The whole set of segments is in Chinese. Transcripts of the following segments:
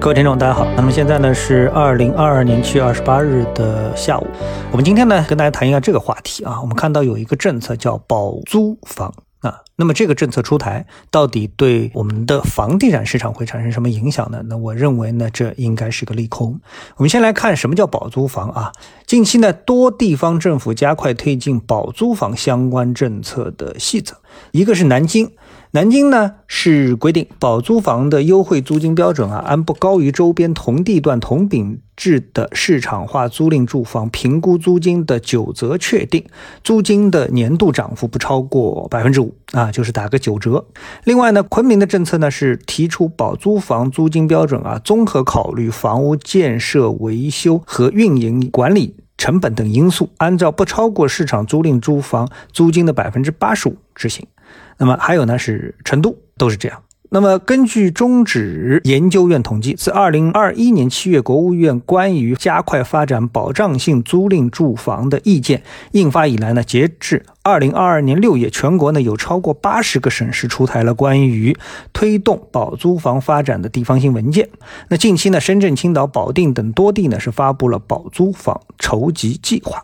各位听众，大家好。那么现在呢是二零二二年七月二十八日的下午。我们今天呢跟大家谈一下这个话题啊。我们看到有一个政策叫保租房啊。那么这个政策出台，到底对我们的房地产市场会产生什么影响呢？那我认为呢，这应该是个利空。我们先来看什么叫保租房啊。近期呢，多地方政府加快推进保租房相关政策的细则，一个是南京。南京呢是规定保租房的优惠租金标准啊，按不高于周边同地段同品质的市场化租赁住房评估租金的九折确定，租金的年度涨幅不超过百分之五啊，就是打个九折。另外呢，昆明的政策呢是提出保租房租金标准啊，综合考虑房屋建设、维修和运营管理成本等因素，按照不超过市场租赁住房租金的百分之八十五执行。那么还有呢，是成都都是这样。那么根据中指研究院统计，自二零二一年七月国务院关于加快发展保障性租赁住房的意见印发以来呢，截至二零二二年六月，全国呢有超过八十个省市出台了关于推动保租房发展的地方性文件。那近期呢，深圳、青岛、保定等多地呢是发布了保租房筹集计划。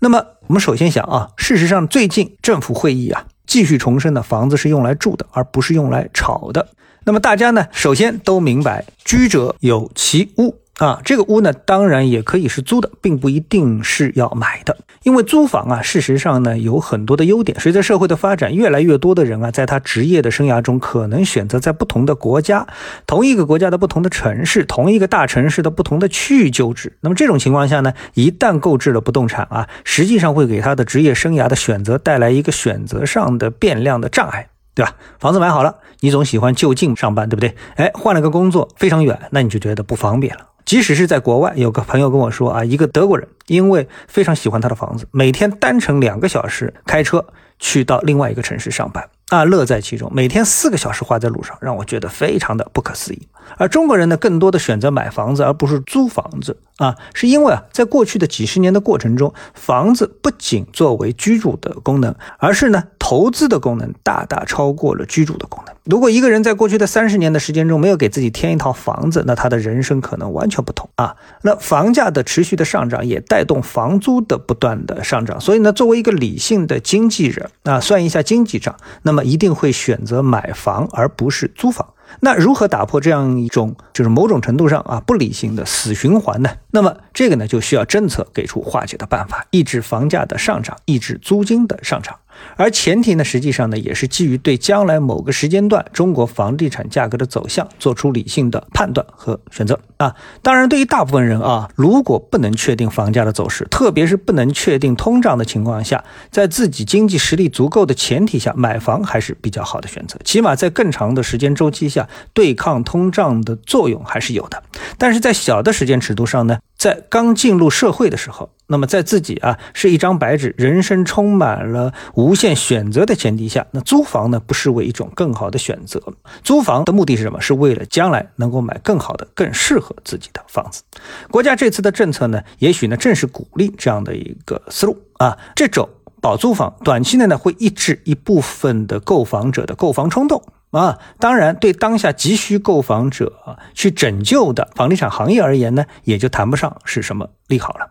那么我们首先想啊，事实上最近政府会议啊。继续重申呢，房子是用来住的，而不是用来炒的。那么大家呢，首先都明白，居者有其屋。啊，这个屋呢，当然也可以是租的，并不一定是要买的。因为租房啊，事实上呢，有很多的优点。随着社会的发展，越来越多的人啊，在他职业的生涯中，可能选择在不同的国家、同一个国家的不同的城市、同一个大城市的不同的区域就职。那么这种情况下呢，一旦购置了不动产啊，实际上会给他的职业生涯的选择带来一个选择上的变量的障碍，对吧？房子买好了，你总喜欢就近上班，对不对？哎，换了个工作非常远，那你就觉得不方便了。即使是在国外，有个朋友跟我说啊，一个德国人因为非常喜欢他的房子，每天单程两个小时开车去到另外一个城市上班。啊，乐在其中，每天四个小时花在路上，让我觉得非常的不可思议。而中国人呢，更多的选择买房子而不是租房子啊，是因为啊，在过去的几十年的过程中，房子不仅作为居住的功能，而是呢，投资的功能大大超过了居住的功能。如果一个人在过去的三十年的时间中没有给自己添一套房子，那他的人生可能完全不同啊。那房价的持续的上涨也带动房租的不断的上涨，所以呢，作为一个理性的经纪人啊，算一下经济账，那么。一定会选择买房而不是租房。那如何打破这样一种就是某种程度上啊不理性的死循环呢？那么这个呢就需要政策给出化解的办法，抑制房价的上涨，抑制租金的上涨。而前提呢，实际上呢，也是基于对将来某个时间段中国房地产价格的走向做出理性的判断和选择啊。当然，对于大部分人啊，如果不能确定房价的走势，特别是不能确定通胀的情况下，在自己经济实力足够的前提下，买房还是比较好的选择。起码在更长的时间周期下，对抗通胀的作用还是有的。但是在小的时间尺度上呢？在刚进入社会的时候，那么在自己啊是一张白纸，人生充满了无限选择的前提下，那租房呢不失为一种更好的选择。租房的目的是什么？是为了将来能够买更好的、更适合自己的房子。国家这次的政策呢，也许呢正是鼓励这样的一个思路啊。这种保租房，短期内呢会抑制一部分的购房者的购房冲动。啊，当然，对当下急需购房者去拯救的房地产行业而言呢，也就谈不上是什么利好了。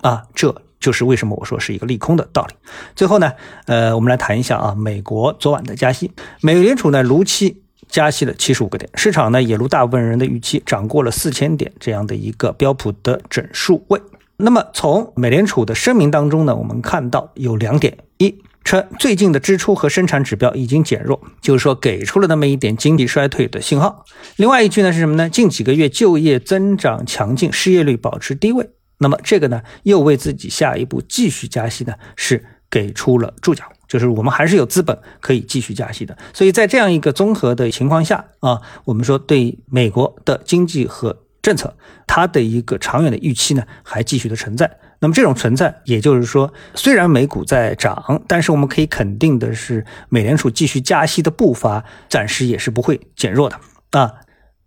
啊，这就是为什么我说是一个利空的道理。最后呢，呃，我们来谈一下啊，美国昨晚的加息，美联储呢如期加息了七十五个点，市场呢也如大部分人的预期，涨过了四千点这样的一个标普的整数位。那么从美联储的声明当中呢，我们看到有两点：一。称最近的支出和生产指标已经减弱，就是说给出了那么一点经济衰退的信号。另外一句呢是什么呢？近几个月就业增长强劲，失业率保持低位。那么这个呢又为自己下一步继续加息呢是给出了注脚，就是我们还是有资本可以继续加息的。所以在这样一个综合的情况下啊，我们说对美国的经济和政策，它的一个长远的预期呢还继续的存在。那么这种存在，也就是说，虽然美股在涨，但是我们可以肯定的是，美联储继续加息的步伐暂时也是不会减弱的啊。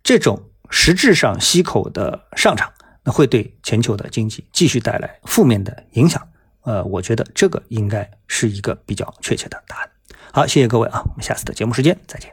这种实质上息口的上涨，那会对全球的经济继续带来负面的影响。呃，我觉得这个应该是一个比较确切的答案。好，谢谢各位啊，我们下次的节目时间再见。